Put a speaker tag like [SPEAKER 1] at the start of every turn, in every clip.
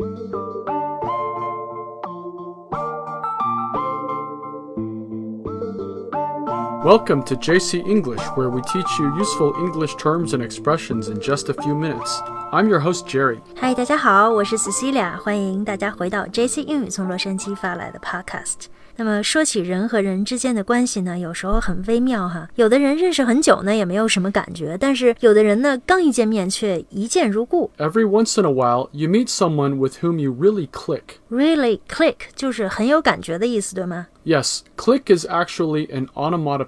[SPEAKER 1] Música Welcome to JC English, where we teach you useful English terms and expressions in just a few minutes. I'm your host Jerry.
[SPEAKER 2] 嗨，大家好，我是 Cecilia，欢迎大家回到 JC 英语从洛杉矶发来的 Podcast。那么说起人和人之间的关系呢，有时候很微妙哈。有的人认识很久呢，也没有什么感觉；但是有的人呢，刚一见面却一见如故。
[SPEAKER 1] Every once in a while, you meet someone with whom you really click.
[SPEAKER 2] Really click 就是很有感觉的意思，对吗？
[SPEAKER 1] Yes, click is actually an onomatopoeia,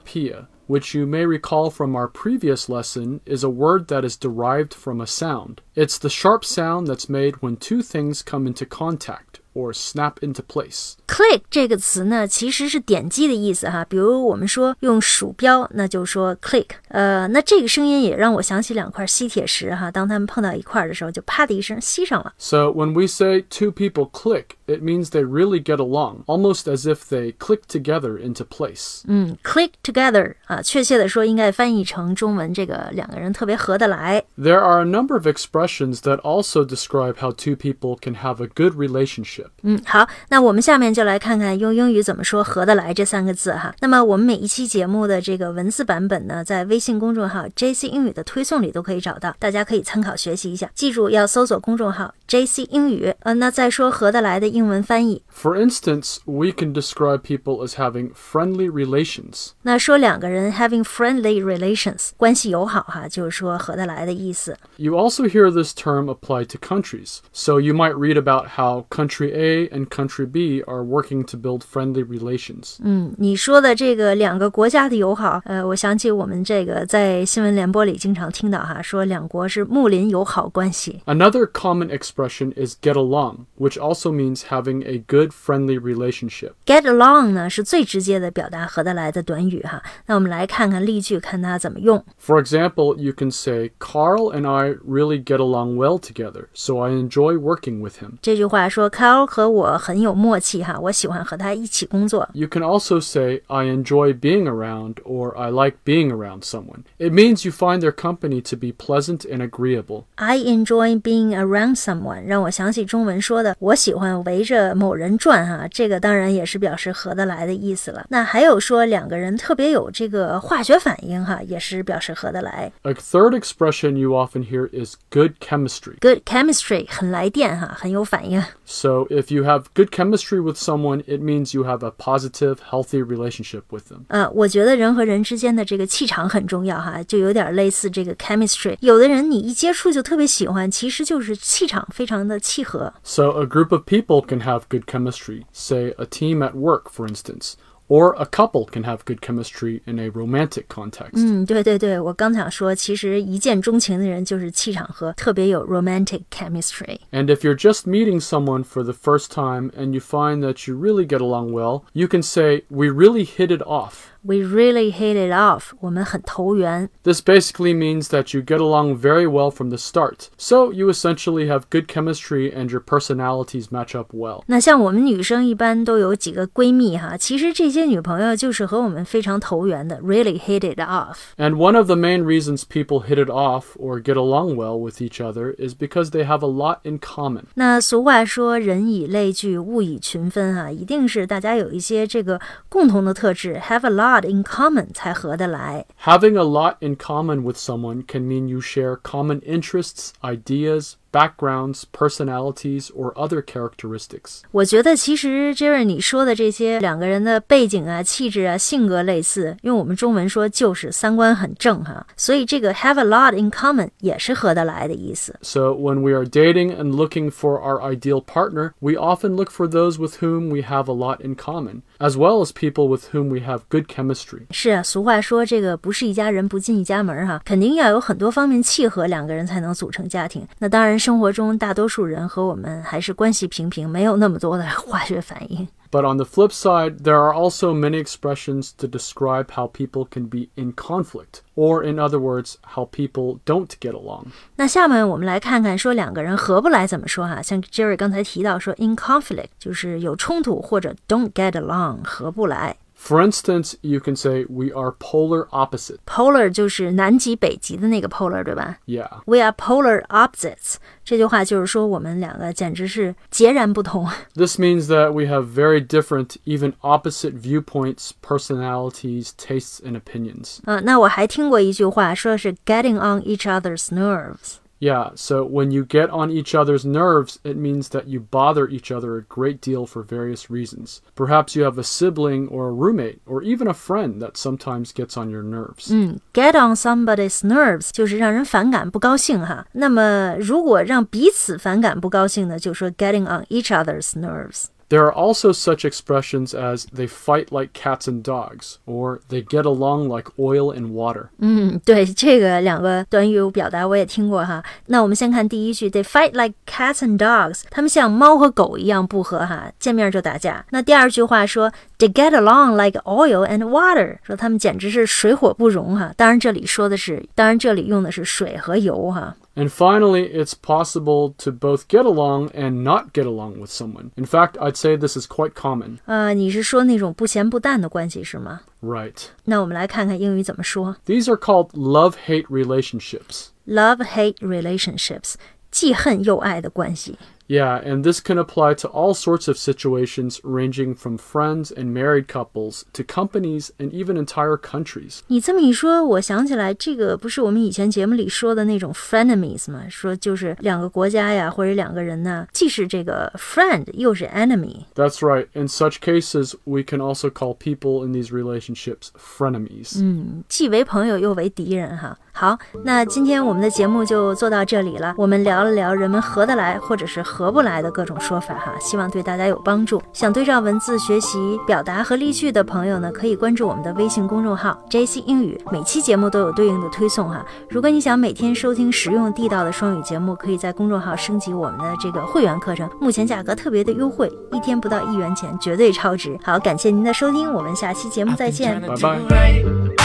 [SPEAKER 1] which you may recall from our previous lesson is a word that is derived from a sound. It's the sharp sound that's made when two things come into contact or snap into place.
[SPEAKER 2] click 这个词呢，其实是点击的意思哈。比如我们说用鼠标，那就说 click。呃，那这个声音也让我想起两块吸铁石哈，当它们碰到一块儿的时候，就啪的一声吸上了。
[SPEAKER 1] So when we say two people click, it means they really get along, almost as if they click together into place.
[SPEAKER 2] 嗯，click together 啊，确切的说应该翻译成中文，这个两个人特别合得来。
[SPEAKER 1] There are a number of expressions that also describe how two people can have a good relationship.
[SPEAKER 2] 嗯，好，那我们下面就来看看用英语怎么说“合得来”这三个字哈。那么我们每一期节目的这个文字版本呢，在微信公众号 JC 英语的推送里都可以找到，大家可以参考学习一下。记住要搜索公众号 JC 英语。呃，那再说“合得来”的英文翻译，
[SPEAKER 1] For instance, we can describe people as having friendly relations.
[SPEAKER 2] 那说两个人 having friendly relations，关系友好哈，就是说合得来的意思。
[SPEAKER 1] You also hear this term applied to countries. So you might read about how country A and country B are working to build friendly relations.
[SPEAKER 2] 嗯，你说的这个两个国家的友好，呃，我想起我们这个在新闻联播里经常听到哈，说两国是睦邻友好关系。
[SPEAKER 1] Another common expression is get along, which also means having a good friendly relationship.
[SPEAKER 2] get along 呢是最直接的表达合得来的短语哈。那我们来看看例句，看它怎么用。
[SPEAKER 1] For example, you can say, Carl and I really get along well together, so I enjoy working with him.
[SPEAKER 2] 这句话说 Carl 和我很有默契哈，我喜欢和他一起工作。
[SPEAKER 1] You can also say, I enjoy being around or I like being around someone. It means you find their company to be pleasant and agreeable.
[SPEAKER 2] I enjoy being around someone，让我想起中文说的，我喜欢围着某人转哈，这个当然也是表示合得来的意思了。那还有说两个人特别有这个化学反应哈，也是表示合得来。
[SPEAKER 1] A third expression you often hear is good chemistry.
[SPEAKER 2] Good chemistry 很来电哈，很有反应。
[SPEAKER 1] So if you have good chemistry with someone, it means you have a positive, healthy relationship with them.
[SPEAKER 2] 呃，我觉得人和人之间的这个气场很重要哈，就有点类似这个 chemistry。有的人你一接触就特别喜欢，其实就是气场非常的契合。
[SPEAKER 1] So a group of people can have good chemistry, say a team at work, for instance. Or a couple can have good chemistry in a romantic context.
[SPEAKER 2] 嗯，对对对，我刚想说，其实一见钟情的人就是气场和特别有 romantic chemistry。
[SPEAKER 1] And if you're just meeting someone for the first time and you find that you really get along well, you can say, We really hit it off.
[SPEAKER 2] We really hit it off，我们很投缘。
[SPEAKER 1] This basically means that you get along very well from the start. So you essentially have good chemistry and your personalities match up well.
[SPEAKER 2] 那像我们女生一般都有几个闺蜜哈，其实这 些女朋友就是和我们非常投缘的，really hit it off。
[SPEAKER 1] And one of the main reasons people hit it off or get along well with each other is because they have a lot in common.
[SPEAKER 2] 那俗话说人以类聚，物以群分哈，一定是大家有一些这个共同的特质，have a lot in common 才合得来。
[SPEAKER 1] Having a lot in common with someone can mean you share common interests, ideas, backgrounds, personalities, or other characteristics.
[SPEAKER 2] 我觉得其实 Jerry 你说的这些两个人的背景啊、气质啊、性格类似，用我们中文说就是三观很正哈，所以这个 have a lot in common 也是合得来的意思。
[SPEAKER 1] So, when we are dating and looking for our ideal partner, we often look for those with whom we have a lot in common, as well as people with whom we have good chemistry.
[SPEAKER 2] 是啊，俗话说这个不是一家人不进一家门哈，肯定要有很多方面契合，两个人才能组成家庭。那当然， 生活中大多数人和我们还是关系平平，没有那么多的化学反应。
[SPEAKER 1] But on the flip side, there are also many expressions to describe how people can be in conflict, or in other words, how people don't get along.
[SPEAKER 2] 那下面我们来看看说两个人合不来怎么说哈，像 Jerry 刚才提到说 in conflict 就是有冲突或者 don't get along 合不来。
[SPEAKER 1] For instance, you can say we are polar opposite.
[SPEAKER 2] Polar 就是南极北极的那个 polar，对吧
[SPEAKER 1] Yeah.
[SPEAKER 2] ？We are polar opposites。这句话就是说我们两个简直是截然不同。
[SPEAKER 1] This means that we have very different, even opposite viewpoints, personalities, tastes, and opinions.
[SPEAKER 2] 嗯、那我还听过一句话，说是 getting on each other's nerves。
[SPEAKER 1] Yeah, so when you get on each other's nerves, it means that you bother each other a great deal for various reasons. Perhaps you have a sibling or a roommate or even a friend that sometimes gets on your nerves.
[SPEAKER 2] 嗯，get on somebody's nerves 就是让人反感、不高兴哈。那么如果让彼此反感、不高兴呢，就说 getting on each other's nerves。
[SPEAKER 1] There are also such expressions as they fight like cats and dogs or they get along like oil and water.
[SPEAKER 2] 嗯，对，这个两个短语表达我也听过哈。那我们先看第一句，They fight like cats and dogs，他们像猫和狗一样不和哈，见面就打架。那第二句话说 ，They get along like oil and water，说他们简直是水火不容哈。当然这里说的是，当然这里用的是水和油哈。
[SPEAKER 1] And finally, it's possible to both get along and not get along with someone. In fact, I'd say this is quite common.
[SPEAKER 2] 呃，你是说那种不咸不淡的关系是吗？
[SPEAKER 1] Right.
[SPEAKER 2] 那我们来看看英语怎么说
[SPEAKER 1] These are called love hate relationships.
[SPEAKER 2] ，love-hate relationships，既恨又爱的关系。
[SPEAKER 1] Yeah, and this can apply to all sorts of situations ranging from friends and married couples to companies and even entire countries.
[SPEAKER 2] 你这么一说，我想起来，这个不是我们以前节目里说的那种 frenemies 吗？说就是两个国家呀，或者两个人呢，既是这个 friend 又是 enemy。
[SPEAKER 1] That's right. In such cases, we can also call people in these relationships frenemies.
[SPEAKER 2] 既为朋友又为敌人哈。 好，那今天我们的节目就做到这里了。我们聊了聊人们合得来或者是合不来的各种说法哈，希望对大家有帮助。想对照文字学习表达和例句的朋友呢，可以关注我们的微信公众号 JC 英语，每期节目都有对应的推送哈。如果你想每天收听实用地道的双语节目，可以在公众号升级我们的这个会员课程，目前价格特别的优惠，一天不到一元钱，绝对超值。好，感谢您的收听，我们下期节目再见。
[SPEAKER 1] Bye bye.